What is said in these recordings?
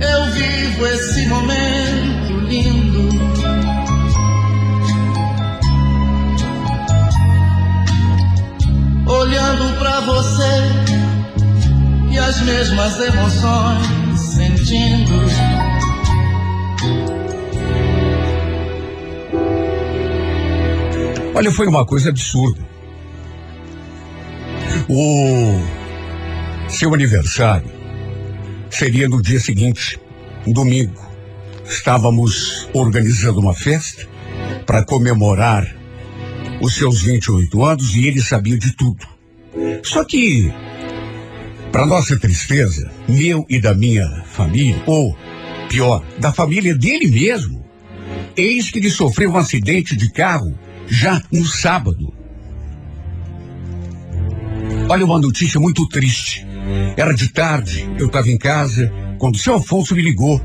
eu vivo esse momento lindo. Olhando pra você e as mesmas emoções sentindo. Olha, foi uma coisa absurda. O seu aniversário seria no dia seguinte, domingo. Estávamos organizando uma festa para comemorar os seus 28 anos e ele sabia de tudo. Só que, para nossa tristeza, meu e da minha família, ou pior, da família dele mesmo, eis que ele sofreu um acidente de carro já no sábado. Olha uma notícia muito triste. Era de tarde, eu estava em casa, quando o seu Afonso me ligou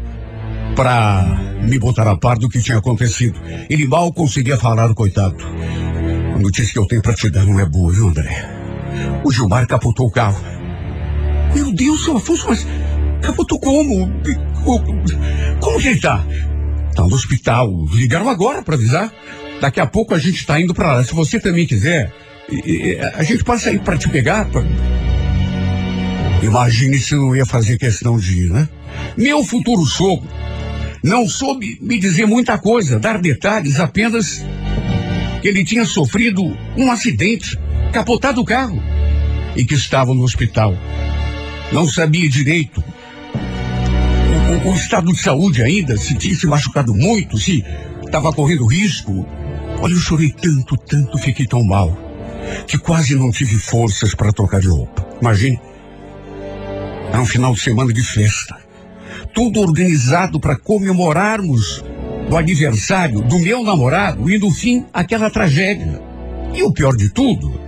para me botar a par do que tinha acontecido. Ele mal conseguia falar, coitado. A notícia que eu tenho para te dar não é boa, viu, André? O Gilmar capotou o carro. Meu Deus, seu Afonso, mas capotou como? Como, que ele tá? Tá no hospital. Ligaram agora para avisar. Daqui a pouco a gente está indo para lá. Se você também quiser, a gente passa aí para te pegar. Pra... Imagine se eu não ia fazer questão de ir, né? Meu futuro sogro não soube me dizer muita coisa, dar detalhes, apenas que ele tinha sofrido um acidente, capotado o carro e que estava no hospital. Não sabia direito o, o, o estado de saúde ainda, se tinha se machucado muito, se estava correndo risco. Olha, eu chorei tanto, tanto, fiquei tão mal, que quase não tive forças para trocar de roupa. Imagine. Era um final de semana de festa. Tudo organizado para comemorarmos o aniversário do meu namorado e no fim aquela tragédia. E o pior de tudo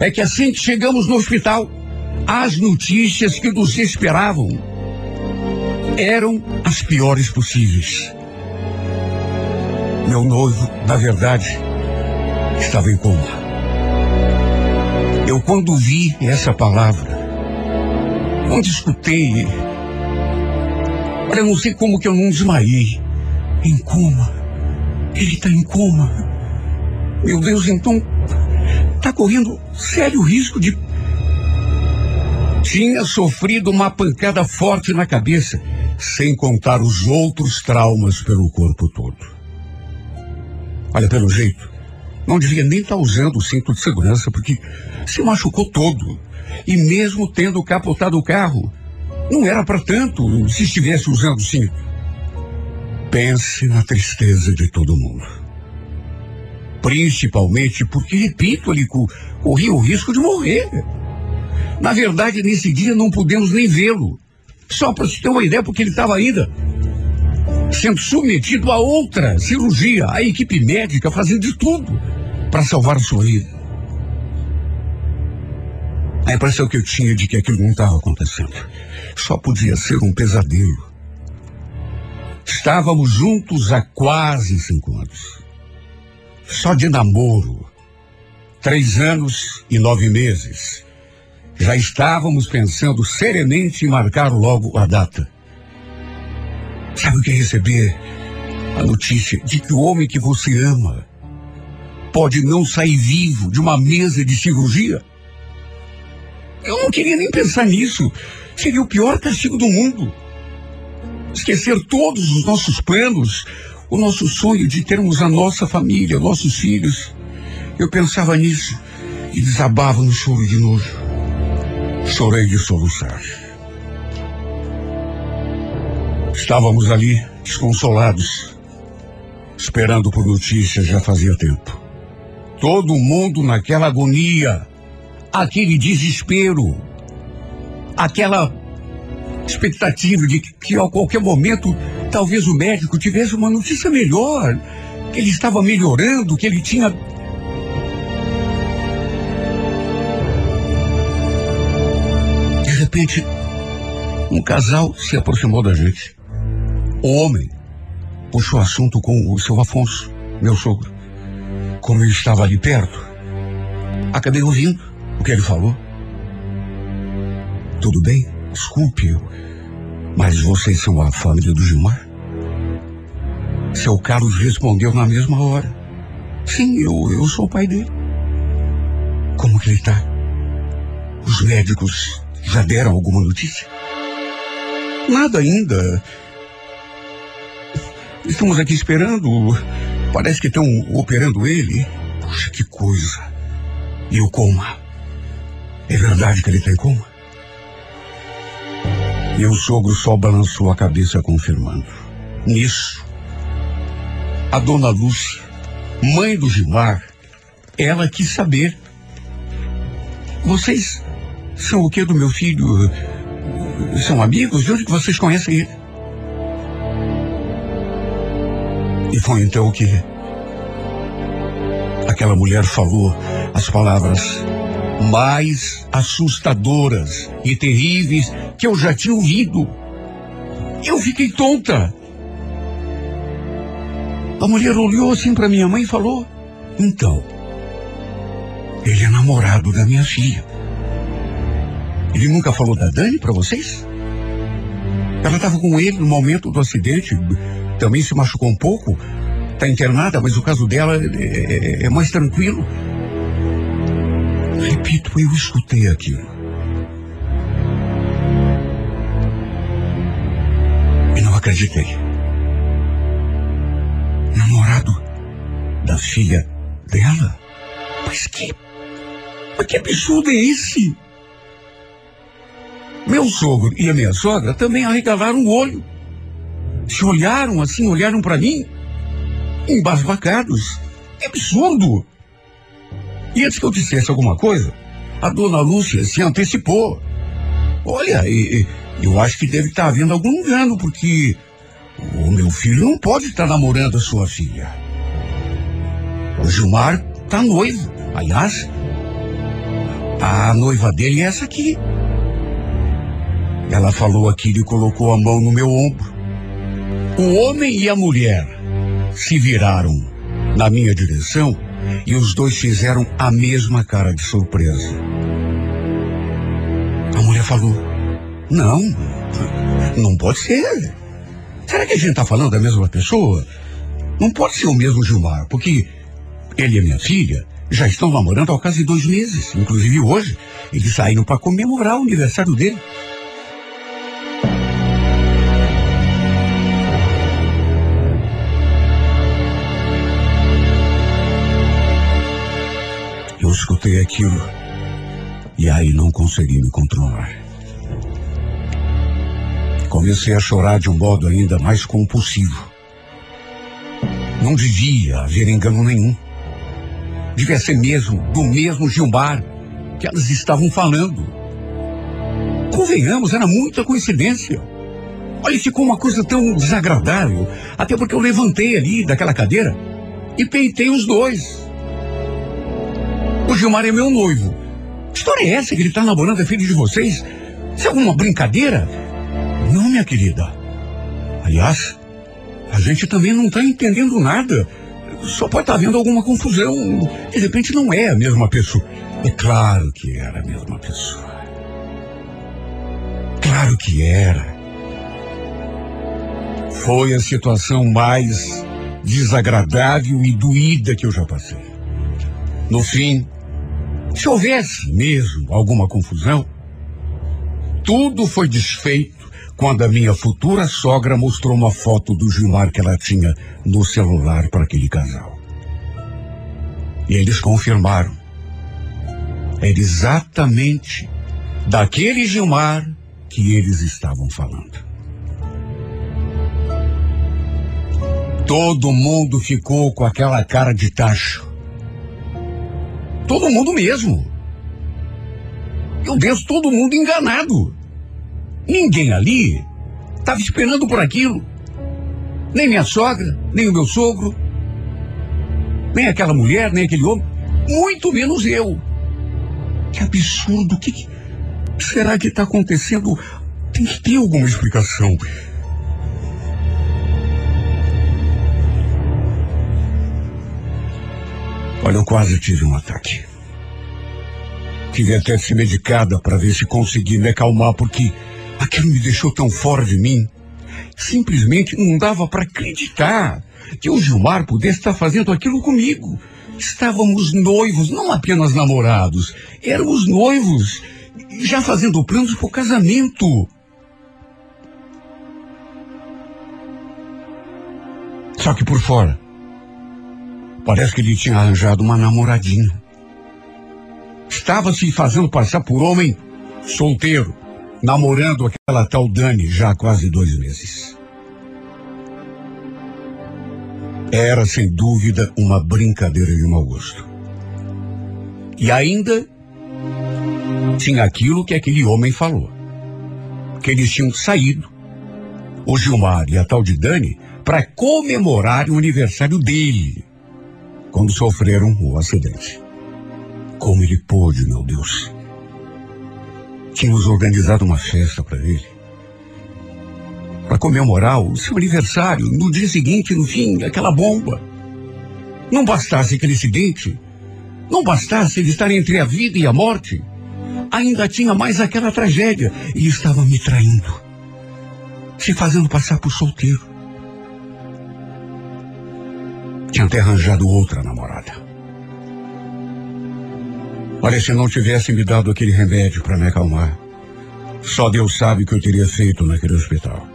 é que assim que chegamos no hospital, as notícias que nos esperavam eram as piores possíveis. Meu noivo, na verdade, estava em coma. Eu, quando vi essa palavra, quando escutei, olha, não sei como que eu não desmaiei. Em coma. Ele está em coma. Meu Deus, então está correndo sério risco de. Tinha sofrido uma pancada forte na cabeça, sem contar os outros traumas pelo corpo todo. Olha, pelo jeito, não devia nem estar tá usando o cinto de segurança, porque se machucou todo. E mesmo tendo capotado o carro, não era para tanto se estivesse usando o cinto. Pense na tristeza de todo mundo. Principalmente porque, repito, ele corria o risco de morrer. Na verdade, nesse dia não pudemos nem vê-lo. Só para se ter uma ideia, porque ele estava ainda sendo submetido a outra cirurgia, a equipe médica fazendo de tudo para salvar a sua vida. A impressão que eu tinha de que aquilo não estava acontecendo. Só podia ser um pesadelo. Estávamos juntos há quase cinco anos. Só de namoro. Três anos e nove meses. Já estávamos pensando seriamente em marcar logo a data. Sabe o que é receber? A notícia de que o homem que você ama pode não sair vivo de uma mesa de cirurgia? Eu não queria nem pensar nisso. Seria o pior castigo do mundo. Esquecer todos os nossos planos, o nosso sonho de termos a nossa família, nossos filhos. Eu pensava nisso e desabava no choro de nojo. Chorei de soluçar. Estávamos ali, desconsolados, esperando por notícias já fazia tempo. Todo mundo naquela agonia, aquele desespero, aquela expectativa de que a qualquer momento talvez o médico tivesse uma notícia melhor, que ele estava melhorando, que ele tinha. De repente, um casal se aproximou da gente. O homem puxou assunto com o seu Afonso, meu sogro. Como eu estava ali perto, acabei ouvindo o que ele falou. Tudo bem? Desculpe, mas vocês são a família do Gilmar? Seu Carlos respondeu na mesma hora. Sim, eu, eu sou o pai dele. Como que ele está? Os médicos já deram alguma notícia? Nada ainda. Estamos aqui esperando. Parece que estão operando ele. Puxa, que coisa. E o coma? É verdade que ele está em coma? Meu sogro só balançou a cabeça confirmando. Nisso, a dona Lúcia, mãe do Gilmar, ela quis saber. Vocês são o que do meu filho? São amigos? De onde vocês conhecem ele? E foi então que aquela mulher falou as palavras mais assustadoras e terríveis que eu já tinha ouvido. Eu fiquei tonta. A mulher olhou assim para minha mãe e falou: Então, ele é namorado da minha filha. Ele nunca falou da Dani para vocês? Ela estava com ele no momento do acidente, também se machucou um pouco, está internada, mas o caso dela é, é, é mais tranquilo. Repito, eu escutei aquilo. E não acreditei. Namorado da filha dela? Mas que. Mas que absurdo é esse? Meu sogro e a minha sogra também arregalaram o olho. Se olharam assim, olharam para mim, embasbacados. Que absurdo! E antes que eu dissesse alguma coisa, a dona Lúcia se antecipou. Olha, eu acho que deve estar havendo algum engano, porque o meu filho não pode estar namorando a sua filha. O Gilmar está noivo. Aliás, a noiva dele é essa aqui. Ela falou aquilo e colocou a mão no meu ombro. O homem e a mulher se viraram na minha direção e os dois fizeram a mesma cara de surpresa. A mulher falou: Não, não pode ser. Será que a gente está falando da mesma pessoa? Não pode ser o mesmo Gilmar, porque ele e minha filha já estão namorando há quase dois meses. Inclusive hoje, eles saíram para comemorar o aniversário dele. Escutei aquilo e aí não consegui me controlar. Comecei a chorar de um modo ainda mais compulsivo. Não devia haver engano nenhum. Devia ser mesmo do mesmo Gilmar que elas estavam falando. Convenhamos, era muita coincidência. Olha, ficou uma coisa tão desagradável, até porque eu levantei ali daquela cadeira e peitei os dois. O Gilmar é meu noivo. Que história é essa que ele está namorando a filha de vocês? Isso é alguma brincadeira? Não, minha querida. Aliás, a gente também não está entendendo nada. Só pode estar tá havendo alguma confusão. De repente não é a mesma pessoa. É claro que era a mesma pessoa. Claro que era. Foi a situação mais desagradável e doída que eu já passei. No fim, se houvesse mesmo alguma confusão, tudo foi desfeito quando a minha futura sogra mostrou uma foto do Gilmar que ela tinha no celular para aquele casal. E eles confirmaram. Era exatamente daquele Gilmar que eles estavam falando. Todo mundo ficou com aquela cara de tacho. Todo mundo mesmo. Meu Deus, todo mundo enganado. Ninguém ali estava esperando por aquilo. Nem minha sogra, nem o meu sogro, nem aquela mulher, nem aquele homem, muito menos eu. Que absurdo, o que, que será que está acontecendo? Tem que ter alguma explicação. Olha, eu quase tive um ataque. Tive até de ser medicada para ver se consegui me acalmar, porque aquilo me deixou tão fora de mim. Simplesmente não dava para acreditar que o Gilmar pudesse estar fazendo aquilo comigo. Estávamos noivos, não apenas namorados. Éramos noivos, já fazendo planos para o casamento. Só que por fora, parece que ele tinha arranjado uma namoradinha. Estava se fazendo passar por homem solteiro, namorando aquela tal Dani já há quase dois meses. Era, sem dúvida, uma brincadeira de mau gosto. E ainda tinha aquilo que aquele homem falou. Que eles tinham saído, o Gilmar e a tal de Dani, para comemorar o aniversário dele, quando sofreram o acidente. Como ele pôde, meu Deus. Tínhamos organizado uma festa para ele. Para comemorar o seu aniversário, no dia seguinte, no fim, aquela bomba. Não bastasse aquele acidente, não bastasse ele estar entre a vida e a morte, ainda tinha mais aquela tragédia e estava me traindo, se fazendo passar por solteiro. Tinha até arranjado outra namorada. Olha, se não tivesse me dado aquele remédio para me acalmar, só Deus sabe o que eu teria feito naquele hospital.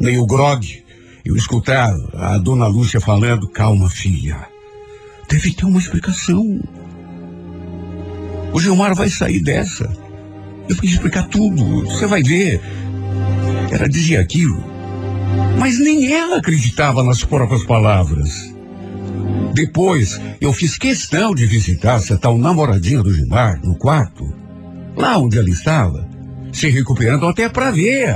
Nem o grog, eu escutar a dona Lúcia falando, calma, filha. Deve ter uma explicação. O Gilmar vai sair dessa. Eu vou explicar tudo, você vai ver. Ela dizia aquilo, mas nem ela acreditava nas próprias palavras. Depois, eu fiz questão de visitar essa tal namoradinha do Gilmar no quarto, lá onde ela estava, se recuperando até para ver.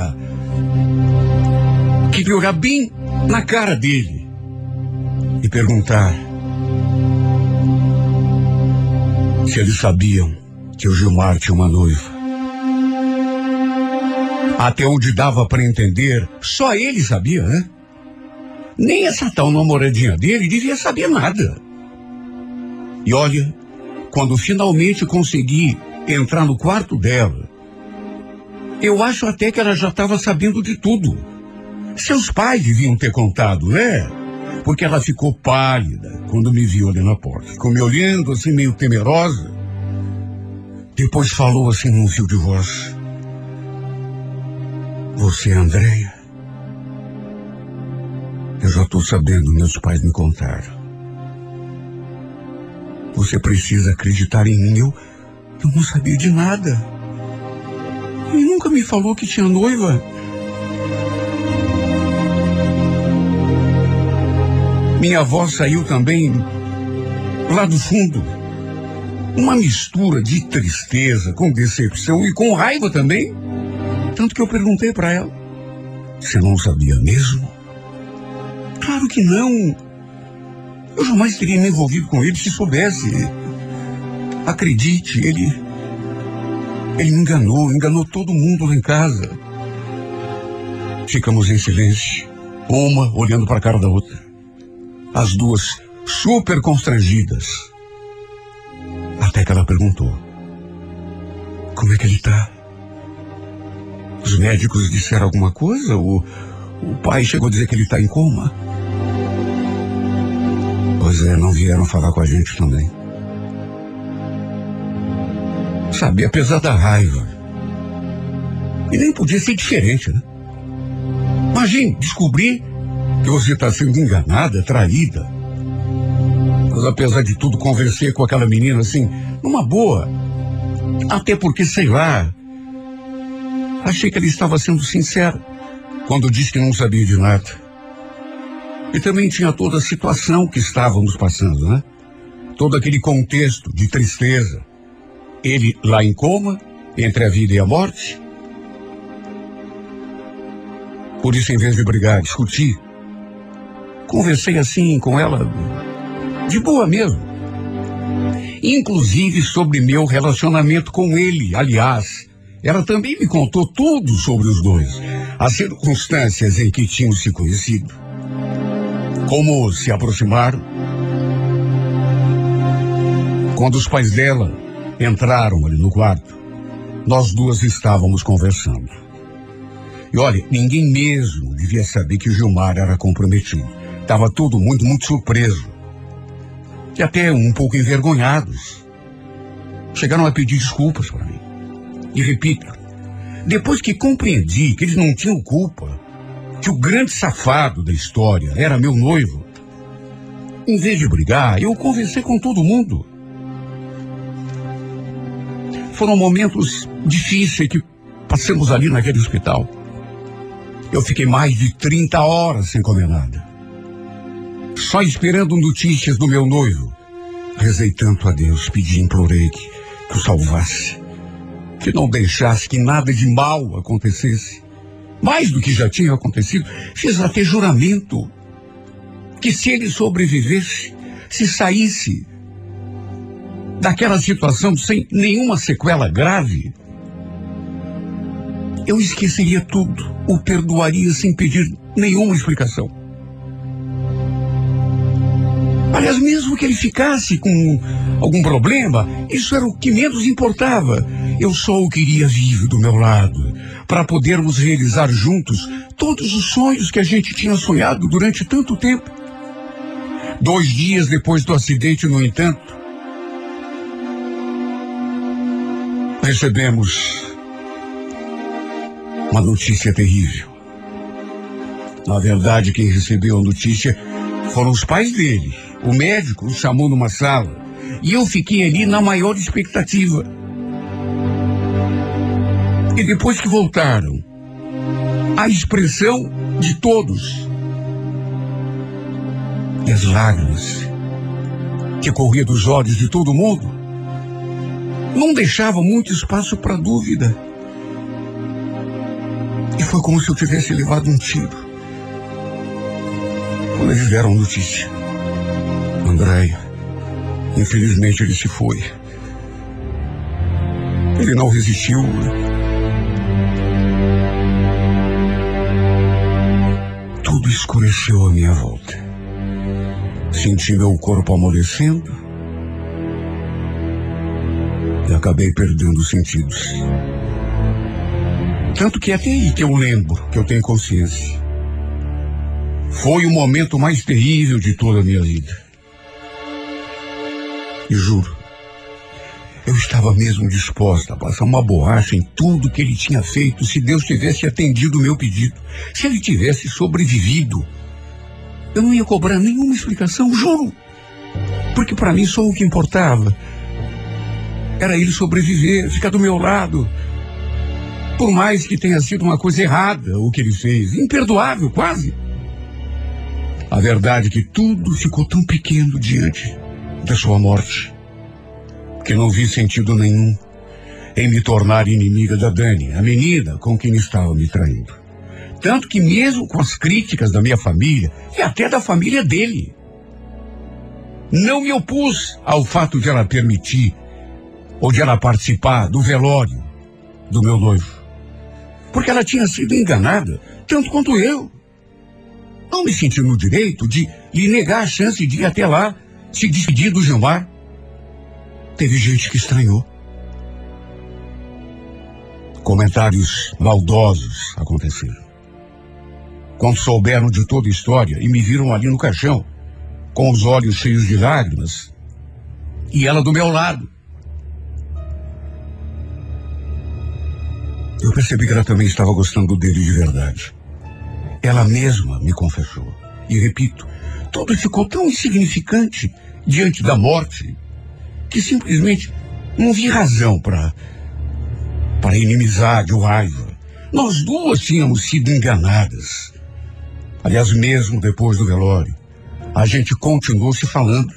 Queria olhar bem na cara dele e perguntar se eles sabiam que o Gilmar tinha uma noiva. Até onde dava para entender, só ele sabia, né? Nem essa tal namoradinha dele devia saber nada. E olha, quando finalmente consegui entrar no quarto dela, eu acho até que ela já estava sabendo de tudo. Seus pais deviam ter contado, né? Porque ela ficou pálida quando me viu ali na porta. Ficou me olhando assim, meio temerosa. Depois falou assim num fio de voz. Você, Andréia? Eu já estou sabendo, meus pais me contaram. Você precisa acreditar em mim. Eu, eu não sabia de nada. Ele nunca me falou que tinha noiva. Minha avó saiu também lá do fundo. Uma mistura de tristeza, com decepção e com raiva também. Tanto que eu perguntei para ela: Você não sabia mesmo? Claro que não. Eu jamais teria me envolvido com ele se soubesse. Acredite, ele. Ele me enganou, enganou todo mundo lá em casa. Ficamos em silêncio, uma olhando para a cara da outra. As duas super constrangidas. Até que ela perguntou: Como é que ele está? Os médicos disseram alguma coisa? O, o pai chegou a dizer que ele está em coma? Pois é, não vieram falar com a gente também. Sabe, apesar da raiva. E nem podia ser diferente, né? Imagine descobrir que você está sendo enganada, traída. Mas apesar de tudo, conversei com aquela menina assim, numa boa. Até porque, sei lá, achei que ela estava sendo sincera quando disse que não sabia de nada. E também tinha toda a situação que estávamos passando, né? Todo aquele contexto de tristeza. Ele lá em coma, entre a vida e a morte. Por isso, em vez de brigar, discutir, conversei assim com ela, de boa mesmo. Inclusive sobre meu relacionamento com ele. Aliás, ela também me contou tudo sobre os dois, as circunstâncias em que tinham se conhecido, como se aproximaram. Quando os pais dela entraram ali no quarto, nós duas estávamos conversando. E olha, ninguém mesmo devia saber que o Gilmar era comprometido. Estava todo muito, muito surpreso. E até um pouco envergonhados. Chegaram a pedir desculpas para mim. E repito, depois que compreendi que eles não tinham culpa, que o grande safado da história era meu noivo, em vez de brigar, eu conversei com todo mundo. Foram momentos difíceis que passamos ali naquele hospital. Eu fiquei mais de 30 horas sem comer nada. Só esperando notícias do meu noivo. Rezei tanto a Deus, pedi, implorei que, que o salvasse que não deixasse que nada de mal acontecesse. Mais do que já tinha acontecido, fiz até juramento que se ele sobrevivesse, se saísse daquela situação sem nenhuma sequela grave, eu esqueceria tudo, o perdoaria sem pedir nenhuma explicação. Aliás, mesmo que ele ficasse com algum problema, isso era o que menos importava. Eu só o queria vivo do meu lado, para podermos realizar juntos todos os sonhos que a gente tinha sonhado durante tanto tempo. Dois dias depois do acidente, no entanto, recebemos uma notícia terrível. Na verdade, quem recebeu a notícia foram os pais dele. O médico o chamou numa sala e eu fiquei ali na maior expectativa. E depois que voltaram, a expressão de todos e as lágrimas que corriam dos olhos de todo mundo não deixava muito espaço para dúvida. E foi como se eu tivesse levado um tiro. Quando eles deram notícia. Andréia, infelizmente ele se foi. Ele não resistiu. Escureceu à minha volta. Senti meu corpo amolecendo e acabei perdendo os sentidos. Tanto que é até aí que eu lembro, que eu tenho consciência. Foi o momento mais terrível de toda a minha vida. E juro, eu estava mesmo disposta a passar uma borracha em tudo que ele tinha feito se Deus tivesse atendido o meu pedido. Se ele tivesse sobrevivido. Eu não ia cobrar nenhuma explicação, juro. Porque para mim só o que importava era ele sobreviver, ficar do meu lado. Por mais que tenha sido uma coisa errada o que ele fez, imperdoável quase. A verdade é que tudo ficou tão pequeno diante da sua morte que não vi sentido nenhum em me tornar inimiga da Dani, a menina com quem estava me traindo. Tanto que mesmo com as críticas da minha família e até da família dele, não me opus ao fato de ela permitir ou de ela participar do velório do meu noivo. Porque ela tinha sido enganada, tanto quanto eu. Não me senti no direito de lhe negar a chance de ir até lá se despedir do Gilmar. Teve gente que estranhou. Comentários maldosos aconteceram. Quando souberam de toda a história e me viram ali no caixão, com os olhos cheios de lágrimas, e ela do meu lado. Eu percebi que ela também estava gostando dele de verdade. Ela mesma me confessou. E repito, tudo ficou tão insignificante diante da morte que simplesmente não vi razão para para inimizade ou raiva. Nós duas tínhamos sido enganadas. Aliás, mesmo depois do velório, a gente continuou se falando.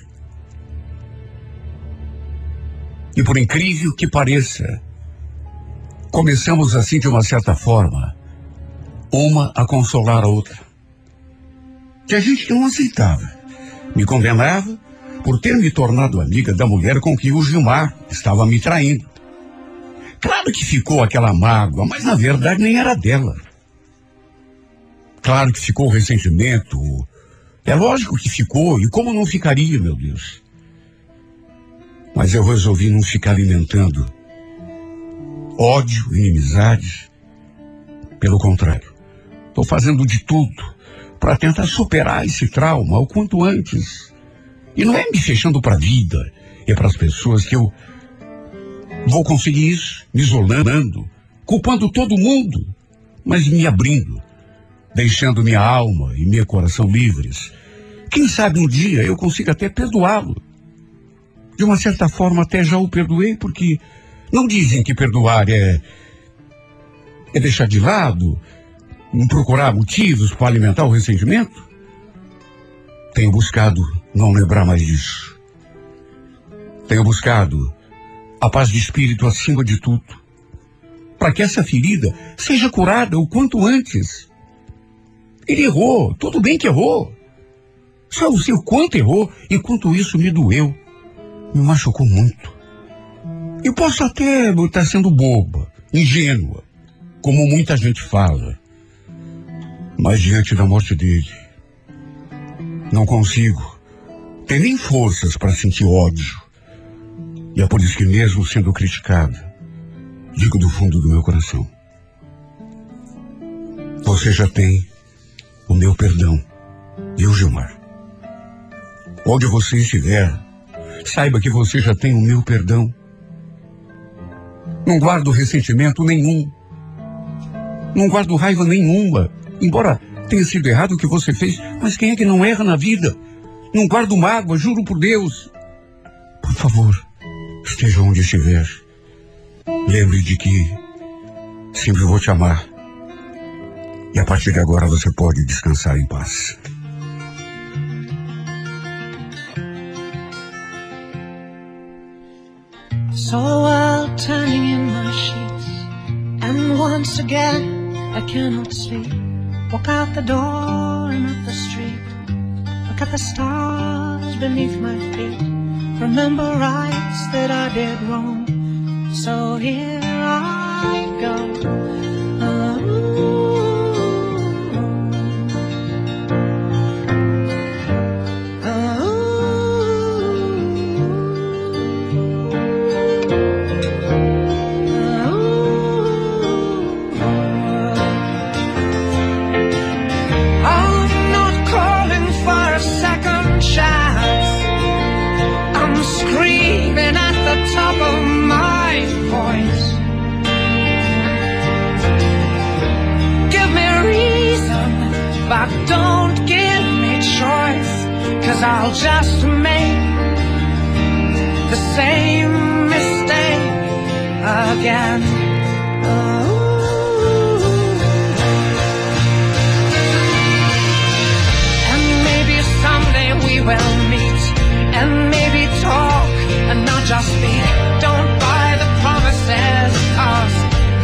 E por incrível que pareça, começamos assim de uma certa forma Uma a consolar a outra. Que a gente não aceitava. Me condenava por ter me tornado amiga da mulher com que o Gilmar estava me traindo. Claro que ficou aquela mágoa, mas na verdade nem era dela. Claro que ficou o ressentimento. É lógico que ficou, e como não ficaria, meu Deus? Mas eu resolvi não ficar alimentando ódio, inimizade. Pelo contrário, estou fazendo de tudo para tentar superar esse trauma o quanto antes. E não é me fechando para a vida, é para as pessoas que eu vou conseguir isso, me isolando, culpando todo mundo, mas me abrindo, deixando minha alma e meu coração livres. Quem sabe um dia eu consiga até perdoá-lo. De uma certa forma até já o perdoei, porque não dizem que perdoar é, é deixar de lado, não procurar motivos para alimentar o ressentimento? Tenho buscado não lembrar mais disso. Tenho buscado a paz de espírito acima de tudo, para que essa ferida seja curada o quanto antes. Ele errou, tudo bem que errou. Só eu sei o quanto errou e quanto isso me doeu. Me machucou muito. Eu posso até estar sendo boba, ingênua, como muita gente fala. Mas diante da morte dele, não consigo ter nem forças para sentir ódio. E é por isso que, mesmo sendo criticada, digo do fundo do meu coração: Você já tem o meu perdão, viu, Gilmar? Onde você estiver, saiba que você já tem o meu perdão. Não guardo ressentimento nenhum. Não guardo raiva nenhuma. Embora tenha sido errado o que você fez, mas quem é que não erra na vida? Não guardo mágoa, juro por Deus. Por favor, esteja onde estiver. Lembre de que sempre vou te amar. E a partir de agora você pode descansar em paz. So I'll turning in my sheets, and once again I cannot sleep. Walk out the door and up the street. Look at the stars beneath my feet. Remember rights that I did wrong. So here I go. Just make the same mistake again. Oh. And maybe someday we will meet and maybe talk and not just speak. Don't buy the promises, cause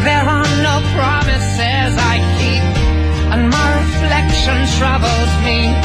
there are no promises I keep. And my reflection troubles me.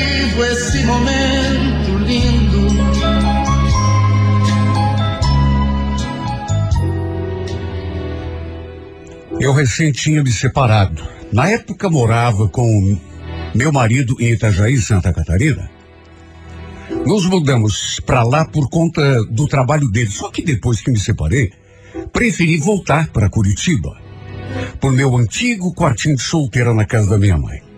vivo esse momento lindo. Eu recém tinha me separado. Na época morava com meu marido em Itajaí, Santa Catarina. Nos mudamos para lá por conta do trabalho dele. Só que depois que me separei, preferi voltar para Curitiba, por meu antigo quartinho de solteira na casa da minha mãe.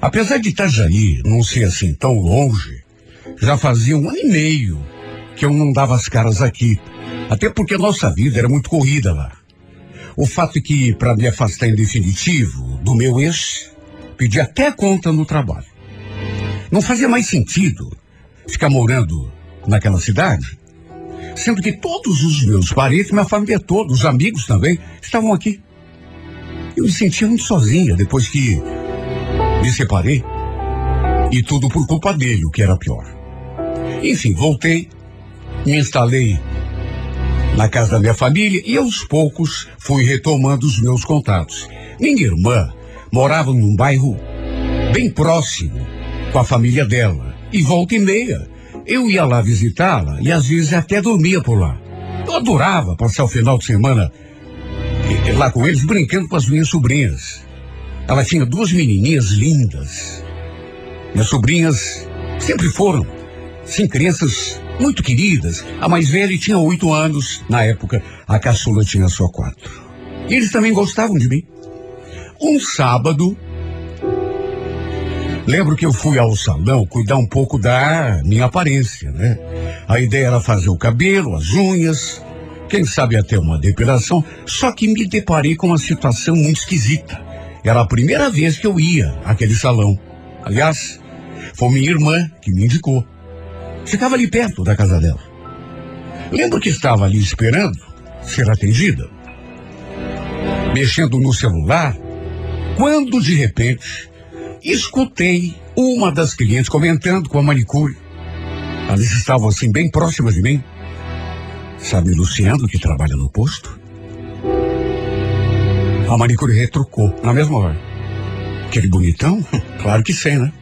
Apesar de Itajaí não ser assim tão longe, já fazia um ano e meio que eu não dava as caras aqui. Até porque nossa vida era muito corrida lá. O fato é que, para me afastar em definitivo do meu ex, pedi até conta no trabalho. Não fazia mais sentido ficar morando naquela cidade, sendo que todos os meus parentes, minha família toda, os amigos também, estavam aqui. Eu me sentia muito sozinha depois que me separei. E tudo por culpa dele, o que era pior. Enfim, voltei, me instalei na casa da minha família e aos poucos fui retomando os meus contatos. Minha irmã morava num bairro bem próximo com a família dela. E volta e meia, eu ia lá visitá-la e às vezes até dormia por lá. Eu adorava passar o final de semana eh, lá com eles, brincando com as minhas sobrinhas. Ela tinha duas menininhas lindas. Minhas sobrinhas sempre foram, sim, crianças muito queridas. A mais velha tinha oito anos, na época a caçula tinha só quatro. E eles também gostavam de mim. Um sábado, lembro que eu fui ao salão cuidar um pouco da minha aparência, né? A ideia era fazer o cabelo, as unhas, quem sabe até uma depilação, só que me deparei com uma situação muito esquisita. Era a primeira vez que eu ia àquele salão. Aliás, foi minha irmã que me indicou. Ficava ali perto da casa dela. Lembro que estava ali esperando ser atendida, mexendo no celular, quando de repente escutei uma das clientes comentando com a manicure. Elas estavam assim bem próximas de mim. Sabe Luciano que trabalha no posto? A manicure retrucou na mesma hora. Aquele bonitão? Claro que sei, né?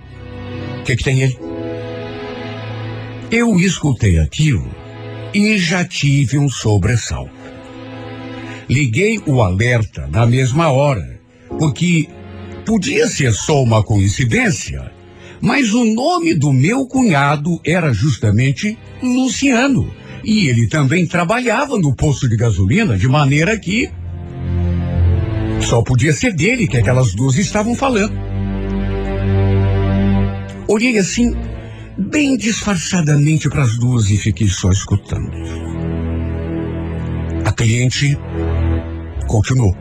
O que, que tem ele? Eu escutei aquilo e já tive um sobressalto. Liguei o alerta na mesma hora, porque podia ser só uma coincidência, mas o nome do meu cunhado era justamente Luciano. E ele também trabalhava no posto de gasolina, de maneira que só podia ser dele que aquelas duas estavam falando. Olhei assim, bem disfarçadamente para as duas e fiquei só escutando. A cliente continuou.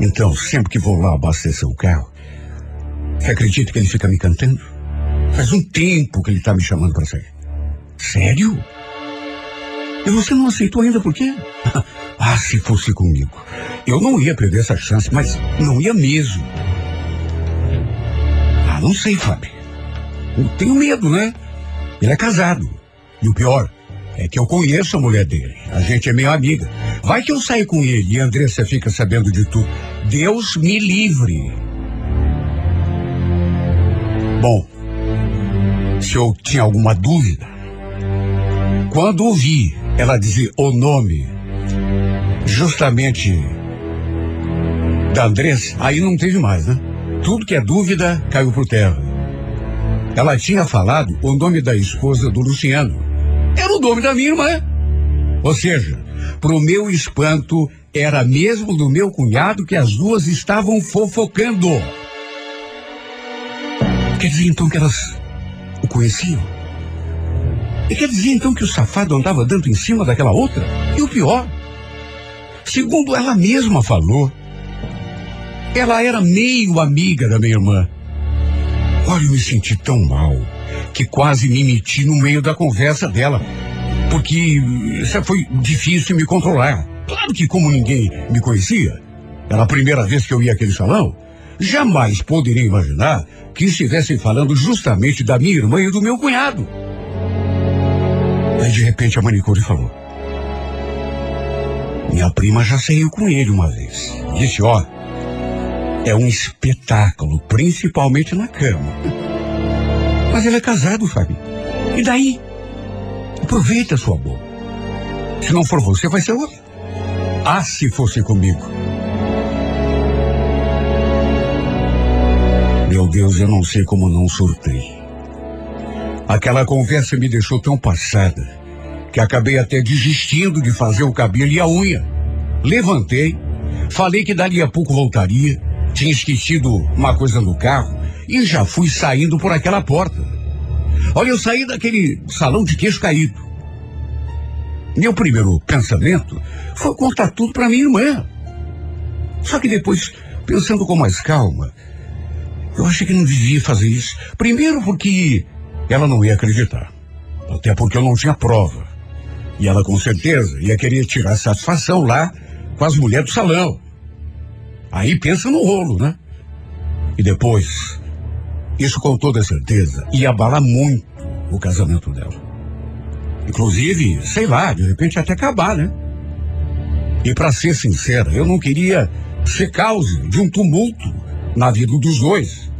Então, sempre que vou lá abastecer o carro, você acredita que ele fica me cantando? Faz um tempo que ele está me chamando para sair. Sério? E você não aceitou ainda por quê? ah, se fosse comigo. Eu não ia perder essa chance, mas não ia mesmo. Ah, não sei, Fábio. Eu tenho medo, né? Ele é casado. E o pior é que eu conheço a mulher dele. A gente é meio amiga. Vai que eu saio com ele e a Andressa fica sabendo de tudo. Deus me livre. Bom, se eu tinha alguma dúvida, quando ouvi ela dizer o nome justamente da Andressa, aí não teve mais, né? tudo que é dúvida caiu por terra. Ela tinha falado o nome da esposa do Luciano. Era o nome da minha irmã. Ou seja, pro meu espanto, era mesmo do meu cunhado que as duas estavam fofocando. Quer dizer então que elas o conheciam? E quer dizer então que o safado andava dando em cima daquela outra? E o pior, segundo ela mesma falou, ela era meio amiga da minha irmã. Olha, eu me senti tão mal que quase me meti no meio da conversa dela, porque foi difícil me controlar. Claro que como ninguém me conhecia, era a primeira vez que eu ia àquele salão, jamais poderia imaginar que estivessem falando justamente da minha irmã e do meu cunhado. Aí de repente a manicure falou. Minha prima já saiu com ele uma vez. Disse, ó, é um espetáculo, principalmente na cama. Mas ele é casado, Fábio. E daí? Aproveita sua boa. Se não for você, vai ser outro. Ah, se fosse comigo. Meu Deus, eu não sei como não surtei. Aquela conversa me deixou tão passada que acabei até desistindo de fazer o cabelo e a unha. Levantei, falei que dali a pouco voltaria, tinha esquecido uma coisa no carro e já fui saindo por aquela porta. Olha, eu saí daquele salão de queixo caído. Meu primeiro pensamento foi contar tudo para minha irmã. Só que depois, pensando com mais calma, eu achei que não devia fazer isso. Primeiro porque ela não ia acreditar. Até porque eu não tinha prova. E ela com certeza ia querer tirar satisfação lá com as mulheres do salão. Aí pensa no rolo, né? E depois, isso com toda certeza ia abalar muito o casamento dela. Inclusive, sei lá, de repente até acabar, né? E para ser sincera, eu não queria ser causa de um tumulto na vida dos dois.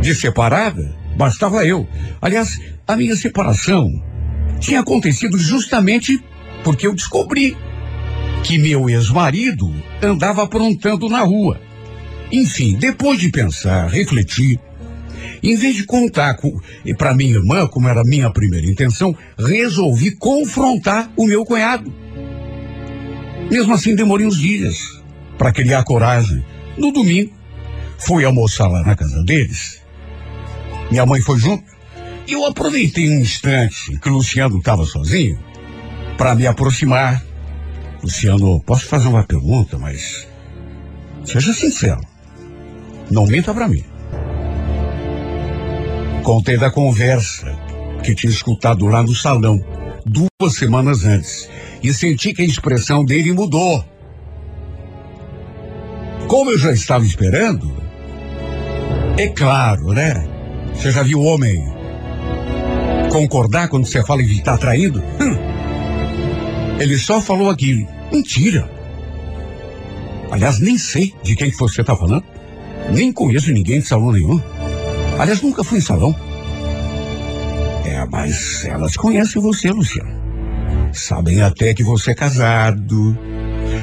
De separada, bastava eu. Aliás, a minha separação tinha acontecido justamente porque eu descobri que meu ex-marido andava aprontando na rua. Enfim, depois de pensar, refletir, em vez de contar para minha irmã, como era minha primeira intenção, resolvi confrontar o meu cunhado. Mesmo assim, demorei uns dias para criar coragem. No domingo, fui almoçar lá na casa deles. Minha mãe foi junto. Eu aproveitei um instante que o Luciano estava sozinho para me aproximar. Luciano, posso fazer uma pergunta, mas seja sincero. Não minta para mim. Contei da conversa que tinha escutado lá no salão duas semanas antes e senti que a expressão dele mudou. Como eu já estava esperando, é claro, né? Você já viu homem concordar quando você fala em estar traindo? Hum. Ele só falou aquilo. Mentira. Aliás, nem sei de quem que você está falando. Nem conheço ninguém de salão nenhum. Aliás, nunca fui em salão. É, mas elas conhecem você, Luciano. Sabem até que você é casado.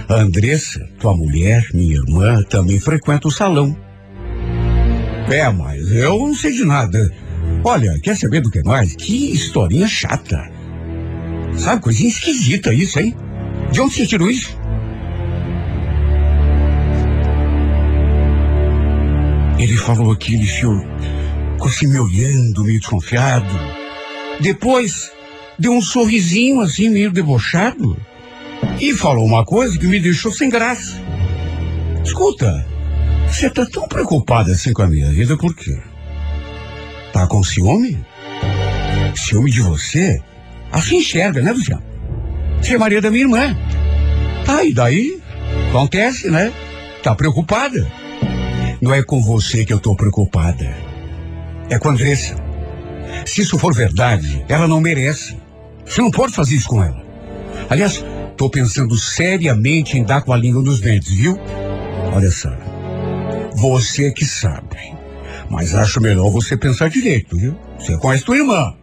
A Andressa, tua mulher, minha irmã, também frequenta o salão. É, mas eu não sei de nada. Olha, quer saber do que mais? Que historinha chata. Sabe, coisinha esquisita isso, hein? De onde você tirou isso? Ele falou aquilo, senhor, ficou assim me olhando, meio desconfiado. Depois, deu um sorrisinho assim, meio debochado. E falou uma coisa que me deixou sem graça. Escuta, você tá tão preocupada assim com a minha vida por quê? Tá com ciúme? Ciúme de você? Assim enxerga, né, Luciano? Você é Maria da minha irmã. Tá, e daí? Acontece, né? Tá preocupada? Não é com você que eu tô preocupada. É com a Andressa. Se isso for verdade, ela não merece. Você não pode fazer isso com ela. Aliás, tô pensando seriamente em dar com a língua nos dentes, viu? Olha só. Você que sabe. Mas acho melhor você pensar direito, viu? Você conhece tua irmã.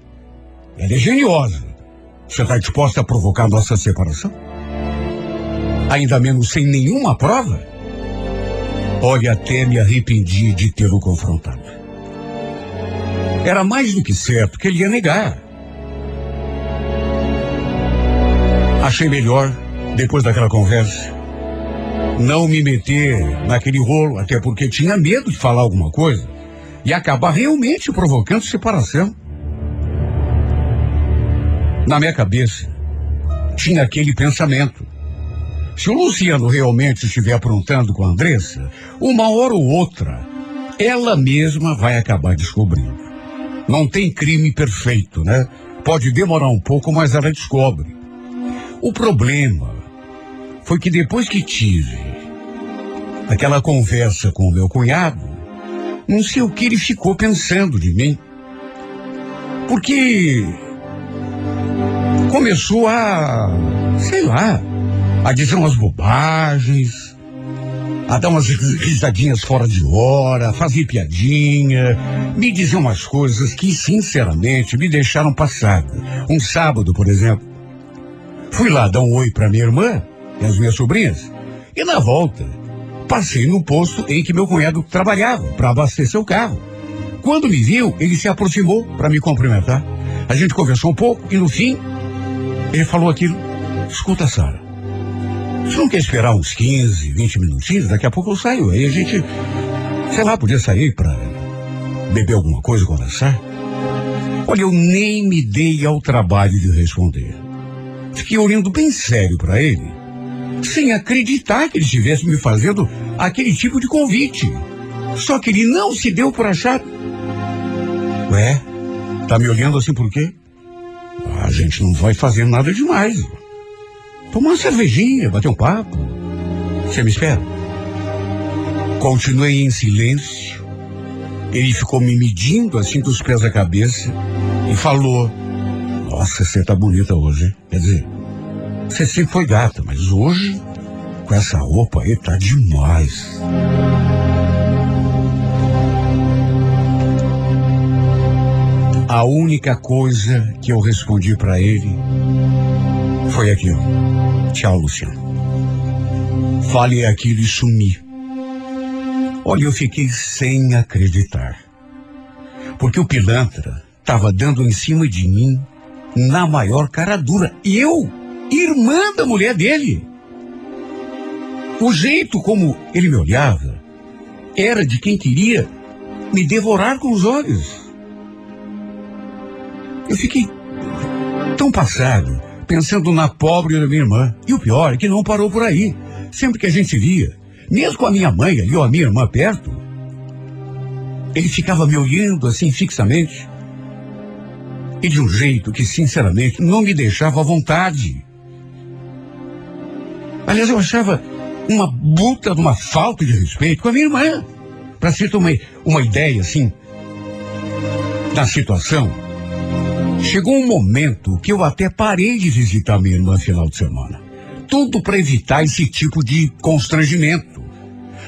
Ela é geniosa. Você está disposta a provocar nossa separação? Ainda menos sem nenhuma prova? Olha, até me arrependi de tê-lo confrontado. Era mais do que certo que ele ia negar. Achei melhor, depois daquela conversa, não me meter naquele rolo, até porque tinha medo de falar alguma coisa e acabar realmente provocando separação. Na minha cabeça, tinha aquele pensamento. Se o Luciano realmente estiver aprontando com a Andressa, uma hora ou outra, ela mesma vai acabar descobrindo. Não tem crime perfeito, né? Pode demorar um pouco, mas ela descobre. O problema foi que depois que tive aquela conversa com o meu cunhado, não sei o que ele ficou pensando de mim. Porque começou a, sei lá, a dizer umas bobagens, a dar umas risadinhas fora de hora, fazer piadinha, me dizer umas coisas que, sinceramente, me deixaram passada. Um sábado, por exemplo, fui lá dar um oi para minha irmã e as minhas sobrinhas, e na volta, passei no posto em que meu cunhado trabalhava para abastecer o carro. Quando me viu, ele se aproximou para me cumprimentar. A gente conversou um pouco e no fim, ele falou aquilo. Escuta, Sara, você não quer esperar uns 15, 20 minutinhos? Daqui a pouco eu saio. Aí a gente, sei lá, podia sair para beber alguma coisa, conversar. Olha, eu nem me dei ao trabalho de responder. Fiquei olhando bem sério para ele, sem acreditar que ele estivesse me fazendo aquele tipo de convite. Só que ele não se deu por achar. Ué, tá me olhando assim por quê? A gente não vai fazer nada demais. Tomar uma cervejinha, bater um papo. Você me espera? Continuei em silêncio. Ele ficou me medindo assim dos pés à cabeça e falou: Nossa, você tá bonita hoje. Quer dizer, você sempre foi gata, mas hoje, com essa roupa aí, tá demais. A única coisa que eu respondi para ele foi aquilo. Tchau, Luciano. Falei aquilo e sumi. Olha, eu fiquei sem acreditar. Porque o pilantra estava dando em cima de mim na maior cara dura. E eu, irmã da mulher dele. O jeito como ele me olhava era de quem queria me devorar com os olhos. Eu fiquei tão passado, pensando na pobre da minha irmã. E o pior é que não parou por aí. Sempre que a gente via, mesmo com a minha mãe ali ou a minha irmã perto, ele ficava me olhando assim fixamente. E de um jeito que, sinceramente, não me deixava à vontade. Aliás, eu achava uma buta de uma falta de respeito com a minha irmã. Para se ter uma, uma ideia, assim, da situação, Chegou um momento que eu até parei de visitar minha irmã no final de semana. Tudo para evitar esse tipo de constrangimento.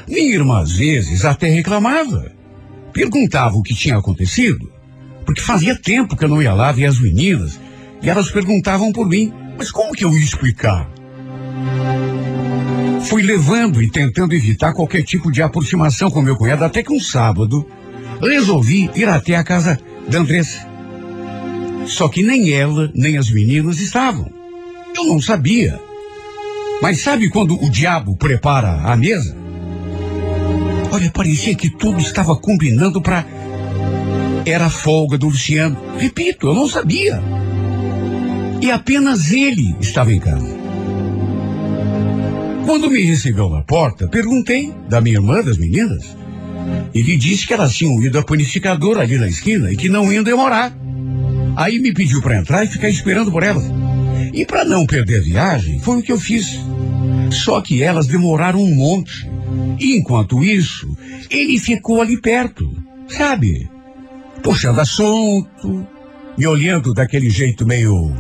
Minha irmã, às vezes, até reclamava. Perguntava o que tinha acontecido, porque fazia tempo que eu não ia lá ver as meninas, e elas perguntavam por mim. Mas como que eu ia explicar? Fui levando e tentando evitar qualquer tipo de aproximação com meu cunhado, até que um sábado resolvi ir até a casa da Andressa. Só que nem ela, nem as meninas estavam. Eu não sabia. Mas sabe quando o diabo prepara a mesa? Olha, parecia que tudo estava combinando para. Era a folga do Luciano. Repito, eu não sabia. E apenas ele estava em casa. Quando me recebeu na porta, perguntei da minha irmã, das meninas. Ele disse que elas tinham ido à panificadora ali na esquina e que não iam demorar. Aí me pediu para entrar e ficar esperando por elas. E para não perder a viagem, foi o que eu fiz. Só que elas demoraram um monte. E enquanto isso, ele ficou ali perto, sabe? Puxando assunto, me olhando daquele jeito meio.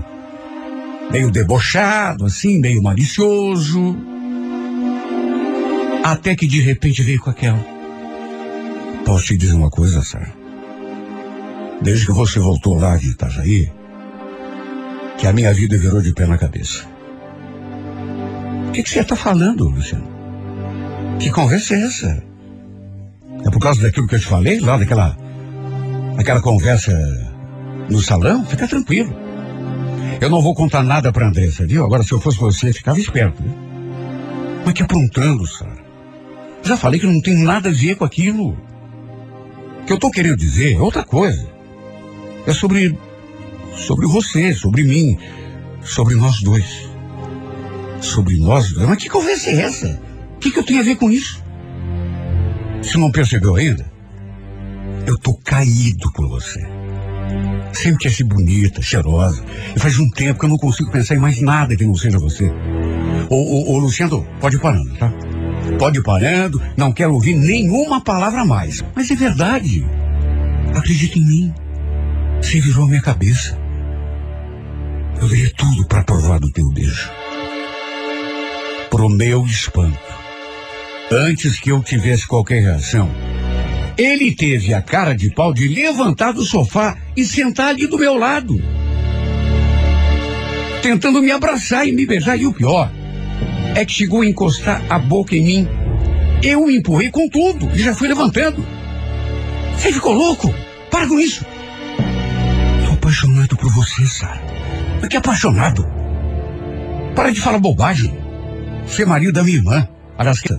meio debochado, assim, meio malicioso. Até que de repente veio com aquela. Posso te dizer uma coisa, Sarah? Desde que você voltou lá de Itajaí, que a minha vida virou de pé na cabeça. O que, que você está falando, Luciano? Que conversa é essa? causa daquilo que eu te falei, lá daquela. aquela conversa no salão, fica tranquilo. Eu não vou contar nada pra Andressa, viu? Agora, se eu fosse você, ficava esperto, né? Mas que aprontando, Sara. Já falei que não tem nada a ver com aquilo. O que eu tô querendo dizer é outra coisa. É sobre. sobre você, sobre mim, sobre nós dois. Sobre nós dois. Mas que conversa é essa? O que, que eu tenho a ver com isso? Você não percebeu ainda? Eu tô caído por você. Sempre te achei bonita, cheirosa. E faz um tempo que eu não consigo pensar em mais nada que não seja você. Ô, ô, ô Luciano, pode ir parando, tá? Pode ir parando, não quero ouvir nenhuma palavra mais. Mas é verdade. Acredita em mim. Você virou a minha cabeça. Eu dei tudo para provar do teu beijo. Pro meu espanto. Antes que eu tivesse qualquer reação, ele teve a cara de pau de levantar do sofá e sentar ali do meu lado. Tentando me abraçar e me beijar. E o pior é que chegou a encostar a boca em mim. Eu o empurrei com tudo e já fui levantando. Você ficou louco? Para com isso. Tô apaixonado por você, Sara. Mas que apaixonado? Para de falar bobagem. Você é marido da minha irmã. Aliás, quer?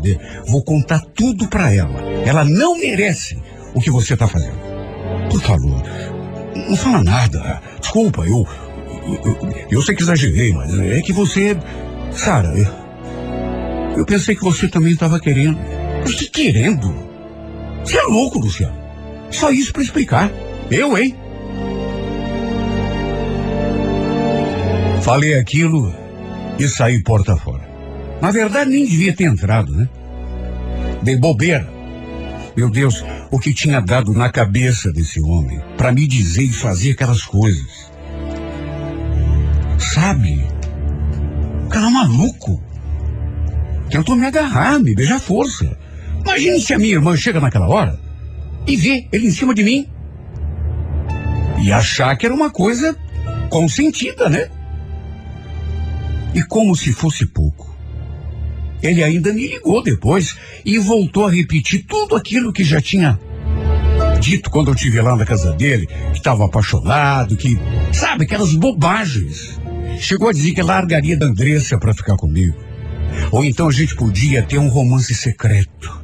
Vou contar tudo pra ela. Ela não merece o que você tá fazendo. Por favor, não fala nada. Desculpa, eu, eu, eu sei que exagerei, mas é que você. Sara, eu, eu pensei que você também estava querendo. Que querendo? Você é louco, Luciano. Só isso pra explicar. Eu, hein? Falei aquilo e saí porta fora. Na verdade, nem devia ter entrado, né? Dei bobeira. Meu Deus, o que tinha dado na cabeça desse homem para me dizer e fazer aquelas coisas. Sabe? O cara é maluco. Tentou me agarrar, me beijar força. Imagine se a minha irmã chega naquela hora e vê ele em cima de mim. E achar que era uma coisa consentida, né? E como se fosse pouco. Ele ainda me ligou depois e voltou a repetir tudo aquilo que já tinha dito quando eu estive lá na casa dele, que estava apaixonado, que. Sabe, aquelas bobagens. Chegou a dizer que largaria da Andressa para ficar comigo. Ou então a gente podia ter um romance secreto.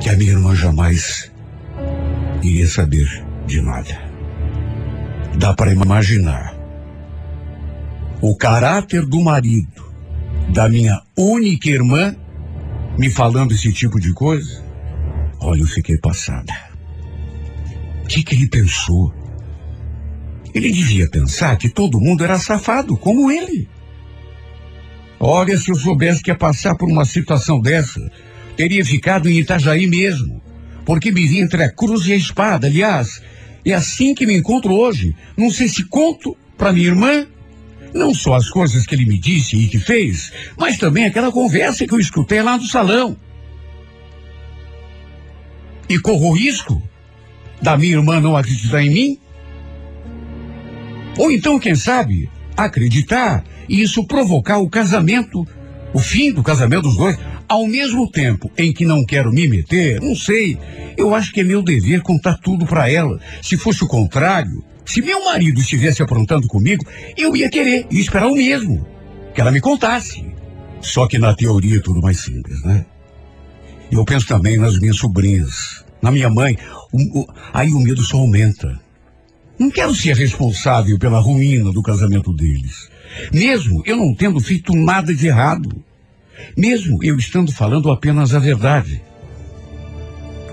Que a minha irmã jamais iria saber de nada. Dá para imaginar o caráter do marido da minha única irmã me falando esse tipo de coisa? Olha, eu fiquei passada. O que, que ele pensou? Ele devia pensar que todo mundo era safado, como ele. Olha, se eu soubesse que ia passar por uma situação dessa, teria ficado em Itajaí mesmo. Porque me vi entre a cruz e a espada. Aliás, é assim que me encontro hoje. Não sei se conto para minha irmã não só as coisas que ele me disse e que fez, mas também aquela conversa que eu escutei lá no salão. E corro o risco da minha irmã não acreditar em mim? Ou então, quem sabe, acreditar e isso provocar o casamento, o fim do casamento dos dois, ao mesmo tempo em que não quero me meter, não sei. Eu acho que é meu dever contar tudo para ela. Se fosse o contrário, se meu marido estivesse aprontando comigo, eu ia querer e esperar o mesmo. Que ela me contasse. Só que na teoria é tudo mais simples, né? Eu penso também nas minhas sobrinhas, na minha mãe. O, o, aí o medo só aumenta. Não quero ser responsável pela ruína do casamento deles. Mesmo eu não tendo feito nada de errado. Mesmo eu estando falando apenas a verdade.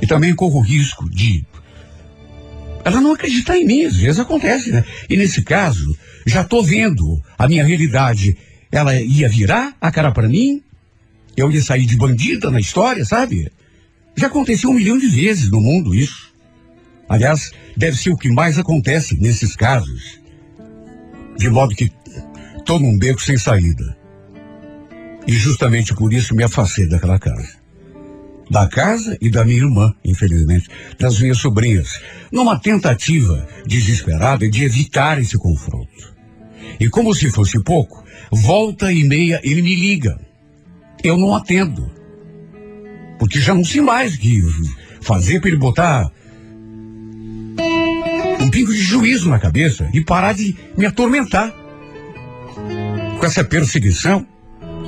E também corro o risco de ela não acredita em mim, às vezes acontece, né? E nesse caso, já estou vendo a minha realidade. Ela ia virar a cara para mim, eu ia sair de bandida na história, sabe? Já aconteceu um milhão de vezes no mundo isso. Aliás, deve ser o que mais acontece nesses casos. De modo que estou num beco sem saída. E justamente por isso me afastei daquela casa da casa e da minha irmã, infelizmente, das minhas sobrinhas, numa tentativa desesperada de evitar esse confronto. E como se fosse pouco, volta e meia ele me liga. Eu não atendo. Porque já não sei mais que fazer para ele botar um pingo de juízo na cabeça e parar de me atormentar com essa perseguição,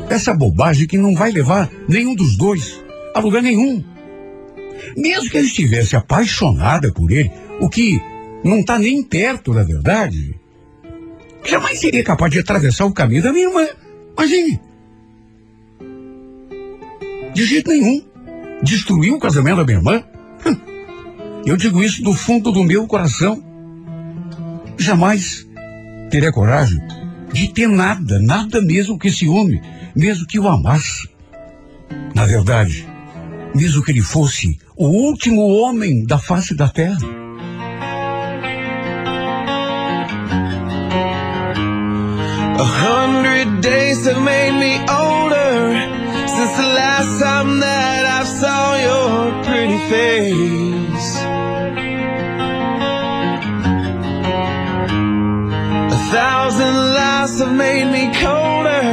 essa bobagem que não vai levar nenhum dos dois a lugar nenhum. Mesmo que eu estivesse apaixonada por ele, o que não está nem perto da verdade, jamais seria capaz de atravessar o caminho da minha irmã. Imagine. De jeito nenhum. Destruir o casamento da minha irmã? Eu digo isso do fundo do meu coração. Jamais teria coragem de ter nada, nada mesmo que ciúme, mesmo que o amasse. Na verdade, mesmo que ele fosse o último homem da face da terra. A hundred days have made me older since the last time that I saw your pretty face. Lies have made me colder,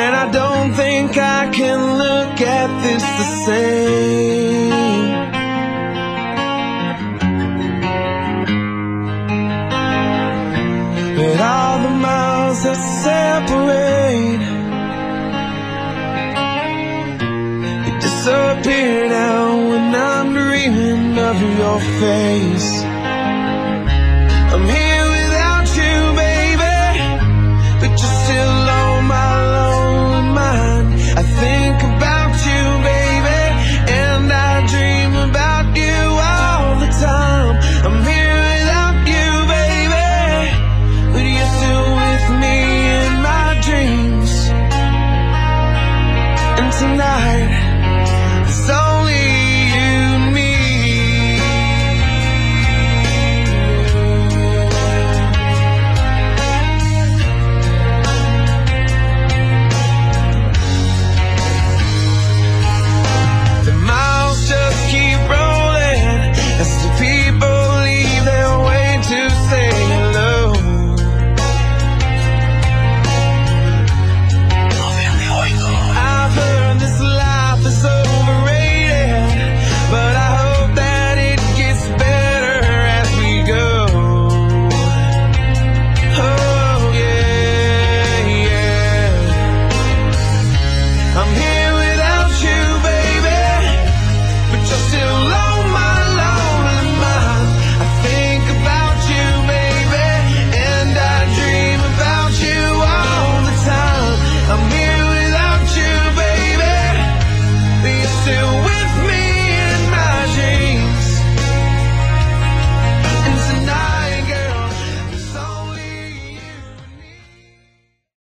and I don't think I can look at this the same. But all the miles that separate It disappear now when I'm dreaming of your face